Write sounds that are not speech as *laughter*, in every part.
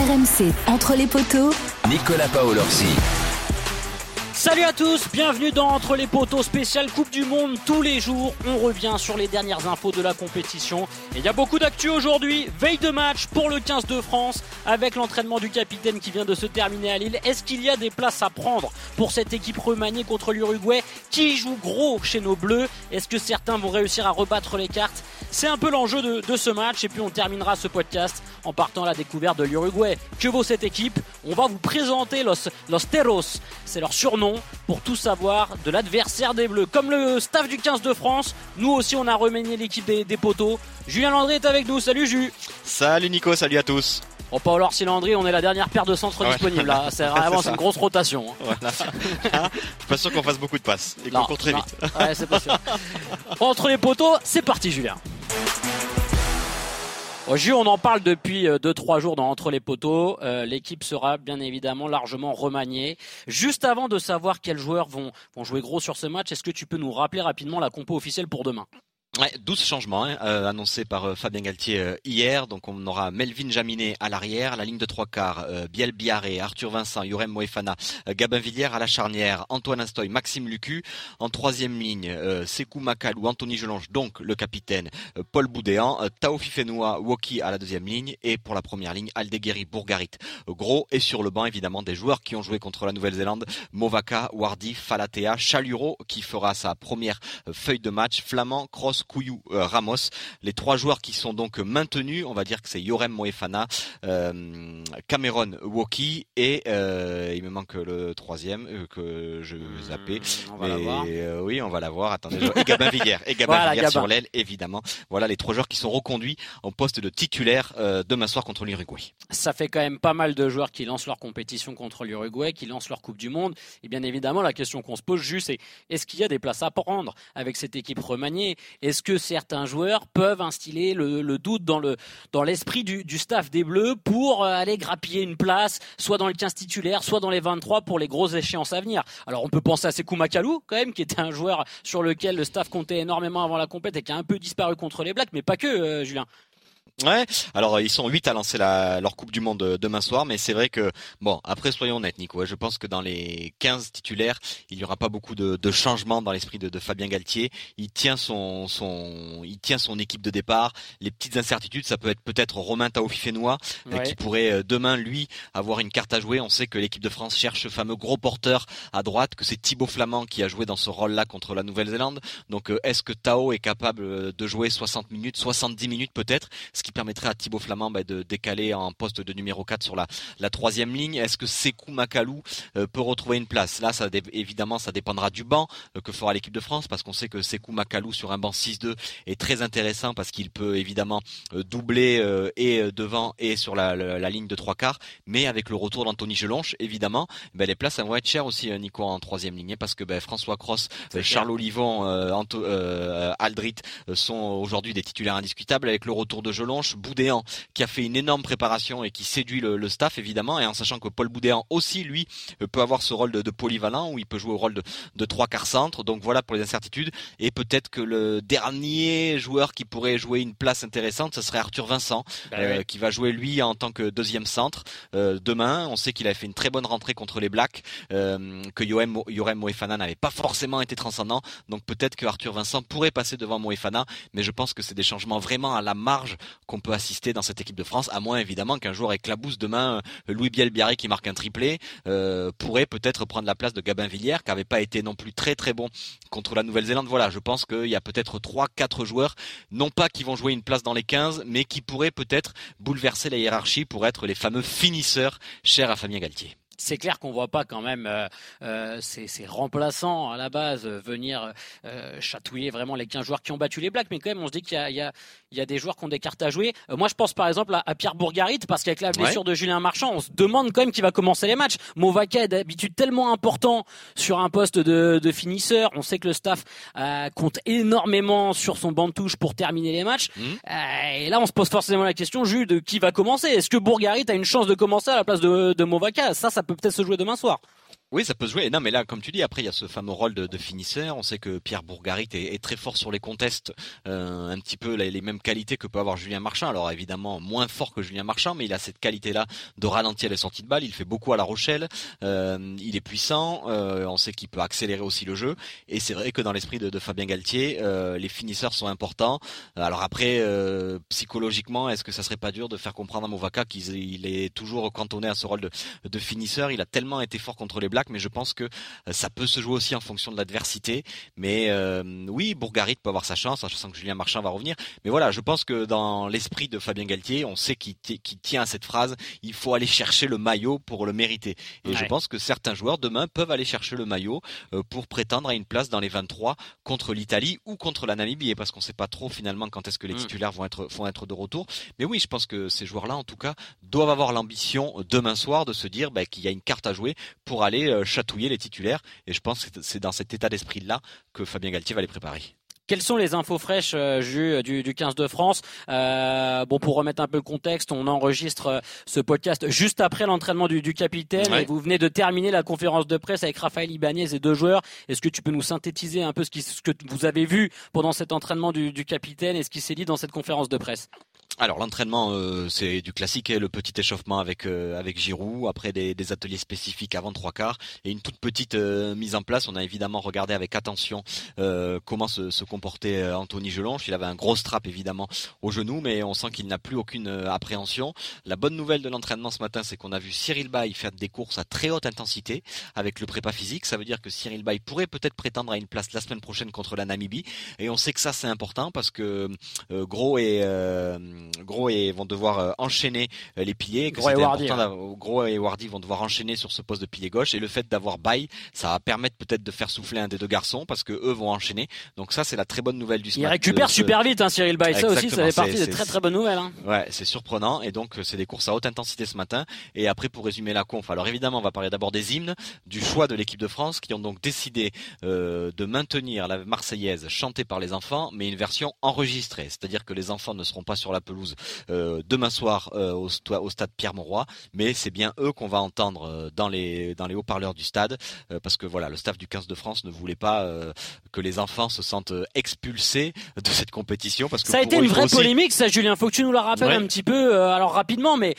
RMC, entre les poteaux. Nicolas Paolorsi. Salut à tous, bienvenue dans Entre les poteaux spécial Coupe du Monde. Tous les jours, on revient sur les dernières infos de la compétition. Et il y a beaucoup d'actu aujourd'hui. Veille de match pour le 15 de France avec l'entraînement du capitaine qui vient de se terminer à Lille. Est-ce qu'il y a des places à prendre pour cette équipe remaniée contre l'Uruguay qui joue gros chez nos Bleus? Est-ce que certains vont réussir à rebattre les cartes? C'est un peu l'enjeu de, de, ce match. Et puis on terminera ce podcast en partant à la découverte de l'Uruguay. Que vaut cette équipe? On va vous présenter Los, Los Teros. C'est leur surnom pour tout savoir de l'adversaire des Bleus. Comme le staff du 15 de France, nous aussi on a remanié l'équipe des, des, poteaux. Julien Landry est avec nous. Salut Jus. Salut Nico, salut à tous. Bon, Paul Orsi Landry, on est la dernière paire de centres ouais. disponibles là. *laughs* C'est vraiment une grosse rotation. Hein. Voilà. *laughs* Je suis pas sûr qu'on fasse beaucoup de passes et qu'on court très vite. Ouais, c'est pas sûr. *laughs* Entre les poteaux, c'est parti Julien. Au on en parle depuis 2-3 jours dans Entre les poteaux. Euh, L'équipe sera bien évidemment largement remaniée. Juste avant de savoir quels joueurs vont, vont jouer gros sur ce match, est-ce que tu peux nous rappeler rapidement la compo officielle pour demain? Ouais, 12 changements hein, euh, annoncés par euh, Fabien Galtier euh, hier. Donc on aura Melvin Jaminet à l'arrière, la ligne de trois quarts, Biel Biarré, Arthur Vincent, Yorem Moefana, Gabin Villière à la charnière, Antoine Astoy, Maxime Lucu. En troisième ligne, Sekou Makalou, Anthony Gelonge, donc le capitaine, Paul Boudéan, Tao Fifenoa, Woki à la deuxième ligne et pour la première ligne, Aldeguerri, Bourgarit, Gros et sur le banc évidemment des joueurs qui ont joué contre la Nouvelle-Zélande, Movaka, Wardi, Falatea, Chaluro qui fera sa première feuille de match, Flamand, Cross, Couillou, euh, Ramos. Les trois joueurs qui sont donc maintenus, on va dire que c'est Yorem Moefana, euh, Cameron Woki et euh, il me manque le troisième que je zappais. Mmh, on va Mais, oui, on va l'avoir. Attendez, et Gabin Villière, *laughs* et Gabin voilà, Villière Gabin. sur l'aile, évidemment. Voilà les trois joueurs qui sont reconduits en poste de titulaire demain soir contre l'Uruguay. Ça fait quand même pas mal de joueurs qui lancent leur compétition contre l'Uruguay, qui lancent leur Coupe du Monde. Et bien évidemment, la question qu'on se pose juste, c'est est-ce qu'il y a des places à prendre avec cette équipe remaniée? Est-ce que certains joueurs peuvent instiller le, doute dans le dans l'esprit du, staff des Bleus pour aller grappiller une place, soit dans le 15 titulaire, soit dans les 23 pour les grosses échéances à venir? Alors on peut penser à Sekou Makalou quand même, qui était un joueur sur lequel le staff comptait énormément avant la compète et qui a un peu disparu contre les Blacks, mais pas que, euh, Julien. Ouais, alors ils sont 8 à lancer la, leur Coupe du Monde demain soir, mais c'est vrai que, bon, après soyons honnêtes Nico, je pense que dans les 15 titulaires, il n'y aura pas beaucoup de, de changements dans l'esprit de, de, Fabien Galtier. Il tient son, son, il tient son équipe de départ. Les petites incertitudes, ça peut être peut-être Romain Taofifénois, ouais. qui pourrait demain, lui, avoir une carte à jouer. On sait que l'équipe de France cherche ce fameux gros porteur à droite, que c'est Thibaut Flamand qui a joué dans ce rôle-là contre la Nouvelle-Zélande. Donc est-ce que Tao est capable de jouer 60 minutes, 70 minutes peut-être, ce qui permettrait à Thibaut Flamand bah, de décaler en poste de numéro 4 sur la, la troisième ligne. Est-ce que Sekou Makalou euh, peut retrouver une place? Là, ça évidemment, ça dépendra du banc euh, que fera l'équipe de France, parce qu'on sait que Sekou Makalou sur un banc 6-2 est très intéressant parce qu'il peut évidemment euh, doubler et devant et sur la, la, la, ligne de trois quarts. Mais avec le retour d'Anthony Gelonche, évidemment, bah, les places vont être chères aussi, Nico, en troisième ligne, parce que bah, François Cross, Charles Olivon, Aldrit sont aujourd'hui des titulaires indiscutables avec le retour de Gelonche Boudéan qui a fait une énorme préparation et qui séduit le, le, staff évidemment. Et en sachant que Paul Boudéan aussi lui peut avoir ce rôle de, de polyvalent où il peut jouer au rôle de, de trois quarts centre. Donc voilà pour les incertitudes. Et peut-être que le dernier joueur qui pourrait jouer une place intéressante ce serait Arthur Vincent Bah ben euh, oui. qui va jouer lui en tant que deuxième centre euh, demain. On sait qu'il a fait une très bonne rentrée contre les Blacks euh, que Yorem Moefana n'avait pas forcément été transcendant. Donc peut-être que Arthur Vincent pourrait passer devant Moefana mais je pense que c'est des changements vraiment à la marge qu'on peut assister dans cette équipe de France, à moins évidemment qu'un joueur éclabousse demain, euh, Louis Bielbiaré qui marque un triplé, euh, pourrait peut-être prendre la place de Gabin Villière, qui n'avait pas été non plus très très bon contre la Nouvelle-Zélande. Voilà, je pense qu'il y a peut-être 3-4 joueurs, non pas qui vont jouer une place dans les 15, mais qui pourraient peut-être bouleverser la hiérarchie pour être les fameux finisseurs chers à Fabien Galtier c'est clair qu'on voit pas quand même euh, euh, ces, ces, remplaçants à la base venir euh, chatouiller vraiment les 15 joueurs qui ont battu les Blacks, mais quand même on se dit qu'il y, y, y a, des joueurs qui ont des cartes à jouer. Moi je pense par exemple à, à Pierre Bourgarit parce qu'avec la blessure ouais. de Julien Marchand, on se demande quand même qui va commencer les matchs. Movaka est d'habitude tellement important sur un poste de, de, finisseur. On sait que le staff euh, compte énormément sur son banc de touche pour terminer les matchs. Mmh. et là on se pose forcément la question, Jules, de qui va commencer? Est-ce que Bourgarit a une chance de commencer à la place de, de Movaka Ça, ça peut peut-être se jouer demain soir. Oui, ça peut se jouer. Non, mais là, comme tu dis, après, il y a ce fameux rôle de, finisseur. On sait que Pierre Bourgarit est, très fort sur les contests, euh, un petit peu les, mêmes qualités que peut avoir Julien Marchand. Alors évidemment, moins fort que Julien Marchand, mais il a cette qualité-là de ralentir les sorties de balles. Il fait beaucoup à La Rochelle. Euh, il est puissant. Euh, on sait qu'il peut accélérer aussi le jeu. Et c'est vrai que dans l'esprit de, Fabien Galtier, les finisseurs sont importants. Alors après, psychologiquement, est-ce que ça serait pas dur de faire comprendre à Movaca qu'il est toujours cantonné à ce rôle de, de finisseur? Il a tellement été fort contre les Blacks mais je pense que euh, ça peut se jouer aussi en fonction de l'adversité. Mais euh, oui, Bourgarit peut avoir sa chance, je sens que Julien Marchand va revenir. Mais voilà, je pense que dans l'esprit de Fabien Galtier, on sait qu'il tient à cette phrase, il faut aller chercher le maillot pour le mériter. Et ouais. je pense que certains joueurs demain peuvent aller chercher le maillot euh, pour prétendre à une place dans les 23 contre l'Italie ou contre la Namibie, parce qu'on ne sait pas trop finalement quand est-ce que les mm. titulaires vont être, vont être de retour. Mais oui, je pense que ces joueurs-là, en tout cas, doivent avoir l'ambition demain soir de se dire bah, qu'il y a une carte à jouer pour aller euh, chatouiller les titulaires. Et je pense que c'est dans cet état d'esprit-là que Fabien Galtier va les préparer. Quelles sont les infos fraîches euh, Jus, du, du 15 de France? Euh, Bon, pour remettre un peu le contexte, on enregistre euh, ce podcast juste après l'entraînement du, du, capitaine. Ouais. Et vous venez de terminer la conférence de presse avec Raphaël Ibanez et deux joueurs. Est-ce que tu peux nous synthétiser un peu ce, qui, ce que vous avez vu pendant cet entraînement du, du capitaine et ce qui s'est dit dans cette conférence de presse? Alors l'entraînement euh, c'est du classique, le petit échauffement avec euh, avec Giroud, après des, ateliers spécifiques avant trois quarts et une toute petite euh, mise en place. On a évidemment regardé avec attention euh, comment se, comportait Anthony Gelonche. Il avait un gros strap évidemment au genou, mais on sent qu'il n'a plus aucune appréhension. La bonne nouvelle de l'entraînement ce matin, c'est qu'on a vu Cyril Bay faire des courses à très haute intensité avec le prépa physique. Ça veut dire que Cyril Bay pourrait peut-être prétendre à une place la semaine prochaine contre la Namibie. Et on sait que ça c'est important parce que Gros et Gros et vont devoir euh, enchaîner euh, les piliers. Gros et, Wardy, Gros et Wardy vont devoir enchaîner sur ce poste de pilier gauche et le fait d'avoir Bay, ça va permettre peut-être de faire souffler un des deux garçons parce que eux vont enchaîner. Donc ça c'est la très bonne nouvelle du Il récupère de, super vite hein, Cyril Bay. Ça aussi ça fait partie des très très bonnes nouvelles. Hein. Ouais, c'est surprenant et donc c'est des courses à haute intensité ce matin. Et après pour résumer la conf, alors évidemment on va parler d'abord des hymnes, du choix de l'équipe de France qui ont donc décidé euh, de maintenir la Marseillaise chantée par les enfants, mais une version enregistrée, c'est-à-dire que les enfants ne seront pas sur la pelouse euh, demain soir euh, au, au, stade Pierre-Mauroy, mais c'est bien eux qu'on va entendre euh, dans les dans les haut-parleurs du stade, parce que voilà, le staff du 15 de France ne voulait pas que les enfants se sentent expulsés *laughs* de cette compétition, parce que ça a été eux, une vraie aussi... polémique, ça, Julien. Faut que tu nous la rappelles ouais. un petit peu, alors rapidement, mais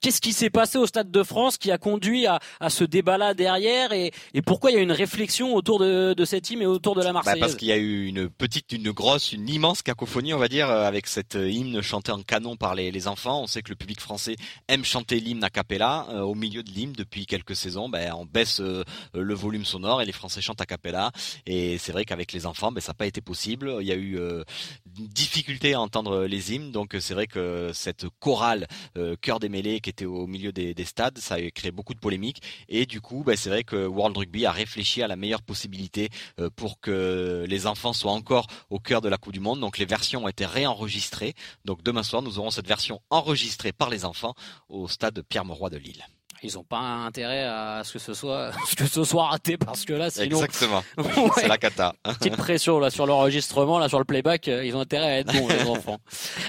qu'est-ce qui s'est passé au stade de France qui a conduit à, à ce débat-là derrière, et, et, pourquoi il y a une réflexion autour de, de cette hymne et autour de la Marseillaise bah Parce qu'il y a eu une petite, une grosse, une immense cacophonie, on va dire, avec cette hymne chantée en canon par les, enfants. On sait que le public français aime chanter l'hymne a cappella. Euh, au milieu de l'hymne, depuis quelques saisons, ben, on baisse euh, le volume sonore et les Français chantent a cappella. Et c'est vrai qu'avec les enfants, ben, ça n'a pas été possible. Il y a eu euh, une difficulté à entendre les hymnes. Donc c'est vrai que cette chorale euh, Cœur des mêlées qui était au milieu des, des, stades, ça a créé beaucoup de polémiques. Et du coup, ben, c'est vrai que World Rugby a réfléchi à la meilleure possibilité euh, pour que les enfants soient encore au cœur de la Coupe du Monde. Donc les versions ont été réenregistrées. Donc demain soir, nous aurons cette version enregistrée par les enfants au stade Pierre-Mauroy de Lille. Ils n'ont pas intérêt à ce que ce soit *laughs* que ce soit raté parce que là sinon exactement. *laughs* Ouais. c'est la cata. Petite pression là sur l'enregistrement là sur le playback ils ont intérêt à être bons les *laughs* enfants.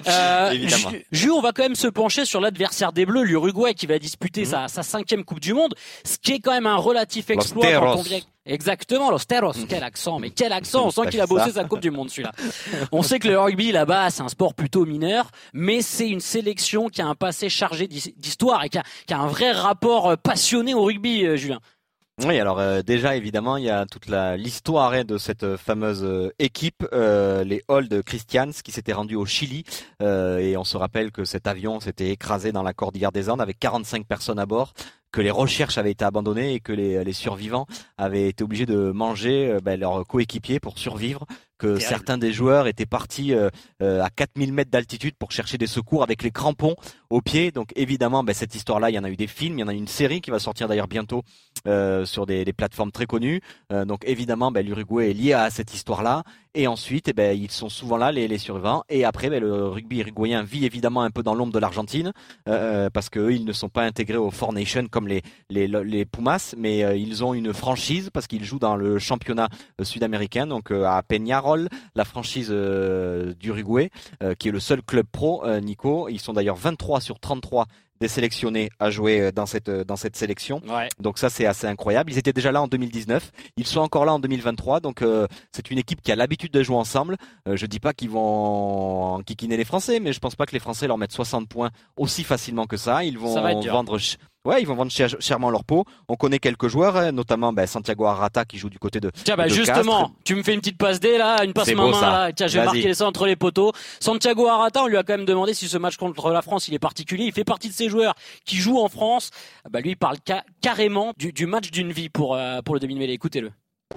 Euh, évidemment. Jules on va quand même se pencher sur l'adversaire des Bleus l'Uruguay qui va disputer mmh. sa, sa, cinquième Coupe du Monde ce qui est quand même un relatif exploit quand on vient Exactement, Los Teros. Quel accent, mais quel accent. On sent qu'il a bossé sa Coupe du Monde, celui-là. On sait que le rugby, là-bas, c'est un sport plutôt mineur, mais c'est une sélection qui a un passé chargé d'histoire et qui a, qui a, un vrai rapport passionné au rugby, euh, Julien. Oui, alors euh, déjà évidemment il y a toute l'histoire hein, de cette euh, fameuse euh, équipe, euh, les Old Christians, qui s'étaient rendus au Chili, euh, et on se rappelle que cet avion s'était écrasé dans la cordillère des Andes avec 45 personnes à bord que les recherches avaient été abandonnées et que les, les survivants avaient été obligés de manger euh, ben, leurs coéquipiers pour survivre, que Terrible. certains des joueurs étaient partis euh, euh, à 4000 mètres d'altitude pour chercher des secours avec les crampons aux pieds. Donc évidemment, ben, cette histoire-là, il y en a eu des films, il y en a une série qui va sortir d'ailleurs bientôt euh, sur des, des, plateformes très connues. Euh, donc évidemment, ben, l'Uruguay est lié à cette histoire-là. Et ensuite, eh ben, ils sont souvent là, les, les survivants. Et après, ben, le rugby uruguayen vit évidemment un peu dans l'ombre de l'Argentine, euh, parce qu'eux, ils ne sont pas intégrés aux Four Nations comme les, les, les Pumas, mais euh, ils ont une franchise, parce qu'ils jouent dans le championnat sud-américain, donc euh, à Peñarol, la franchise d'Uruguay, qui est le seul club pro, Nico. Ils sont d'ailleurs 23 sur 33 des sélectionnés à jouer dans cette dans cette sélection. Donc ça c'est assez incroyable. Ils étaient déjà là en 2019, ils sont encore là en 2023. Donc c'est une équipe qui a l'habitude de jouer ensemble. je dis pas qu'ils vont kikiner les Français, mais je pense pas que les Français leur mettent 60 points aussi facilement que ça. Ils vont vendre Ouais, ils vont vendre chèrement leur peau. On connaît quelques joueurs, hein, notamment ben, Santiago Arata qui joue du côté de. Tiens, bah, justement, tu me fais une petite passe D là, une passe main là. Tiens, je vais marquer ça entre les poteaux. Santiago Arata, on lui a quand même demandé si ce match contre la France, il est particulier. Il fait partie de ces joueurs qui jouent en France. Bah, lui, il parle carrément du, match d'une vie pour euh, pour le demi-mêlée. Écoutez-le.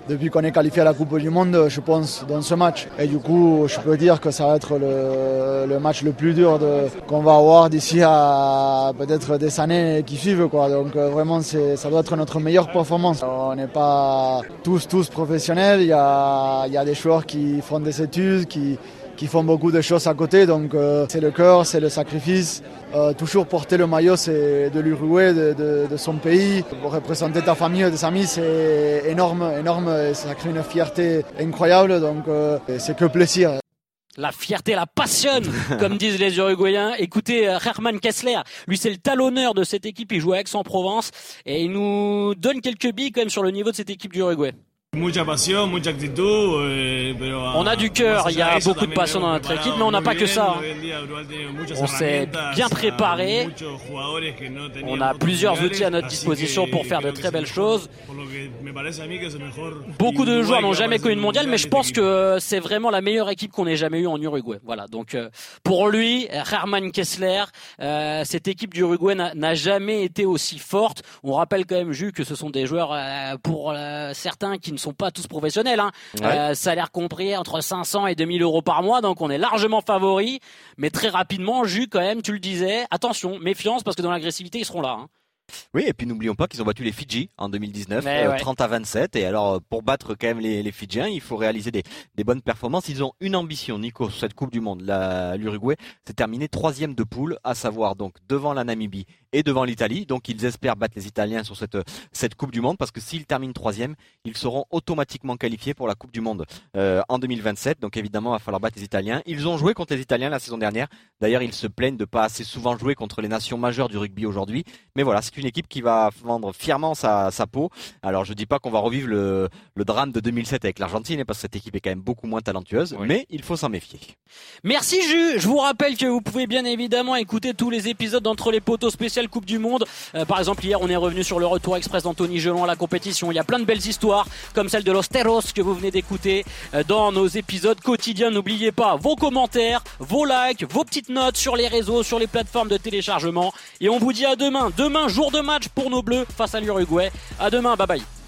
Depuis qu'on est qualifié à la Coupe du Monde, je pense, dans ce match. Et du coup, je peux dire que ça va être le, match le plus dur qu'on va avoir d'ici à peut-être des années qui suivent. Quoi. Donc euh, vraiment, ça doit être notre meilleure performance. On n'est pas tous, tous professionnels. Il y a, y a des joueurs qui font des études, qui, qui font beaucoup de choses à côté. Donc euh, c'est le cœur, c'est le sacrifice. Euh, toujours porter le maillot de l'Uruguay, de, son pays. Pour représenter ta famille, tes amis, c'est énorme, énorme. Et ça crée une fierté incroyable. Donc euh, c'est que plaisir. La fierté la passionne, *laughs* comme disent les Uruguayens. Écoutez, Herman Kessler, lui c'est le talonneur de cette équipe, il joue à Aix-en-Provence et il nous donne quelques billes quand même sur le niveau de cette équipe d'Uruguay. Eh, on a du cœur, il y a beaucoup de passion dans notre équipe, mais on n'a pas que ça. On s'est bien préparé. On a plusieurs outils à notre disposition pour faire de très belles choses. Beaucoup de joueurs n'ont jamais connu une mondiale, mais je pense que c'est vraiment la meilleure équipe qu'on ait jamais eue en Uruguay. Voilà. Donc euh, pour lui, Herman Kessler, euh, cette équipe d'Uruguay n'a jamais été aussi forte. On rappelle quand même, Jus, que ce sont des joueurs euh, pour certains qui ne sont pas tous professionnels. Hein. Euh, salaire compris entre 500 et 2000 euros par mois, donc on est largement favori. Mais très rapidement, Jus, quand même, tu le disais, attention, méfiance, parce que dans l'agressivité, ils seront là. Hein. Oui, et puis n'oublions pas qu'ils ont battu les Fidji en 2019, 30 euh, à 27. Et alors, pour battre quand même les, les Fidjiens, il faut réaliser des, des, bonnes performances. Ils ont une ambition, Nico, sur cette Coupe du Monde. L'Uruguay, c'est terminé troisième de poule, à savoir donc devant la Namibie et devant l'Italie. Donc ils espèrent battre les Italiens sur cette, cette Coupe du Monde parce que s'ils terminent troisième, ils seront automatiquement qualifiés pour la Coupe du Monde euh, en 2027. Donc évidemment, il va falloir battre les Italiens. Ils ont joué contre les Italiens la saison dernière. D'ailleurs, ils se plaignent de pas assez souvent jouer contre les nations majeures du rugby aujourd'hui. Mais voilà, c'est une équipe qui va vendre fièrement sa, sa peau. Alors je dis pas qu'on va revivre le, le drame de 2007 avec l'Argentine hein, parce que cette équipe est quand même beaucoup moins talentueuse, mais il faut s'en méfier. Merci Jus. Je vous rappelle que vous pouvez bien évidemment écouter tous les épisodes d'entre les poteaux spécial Coupe du Monde. Euh, par exemple, hier, on est revenu sur le retour express d'Anthony Gelon à la compétition. Il y a plein de belles histoires, comme celle de Los Teros que vous venez d'écouter euh, dans nos épisodes quotidiens. N'oubliez pas vos commentaires, vos likes, vos petites notes sur les réseaux, sur les plateformes de téléchargement. Et on vous dit à demain. Demain, jour de match pour nos Bleus face à l'Uruguay. À demain, bye bye.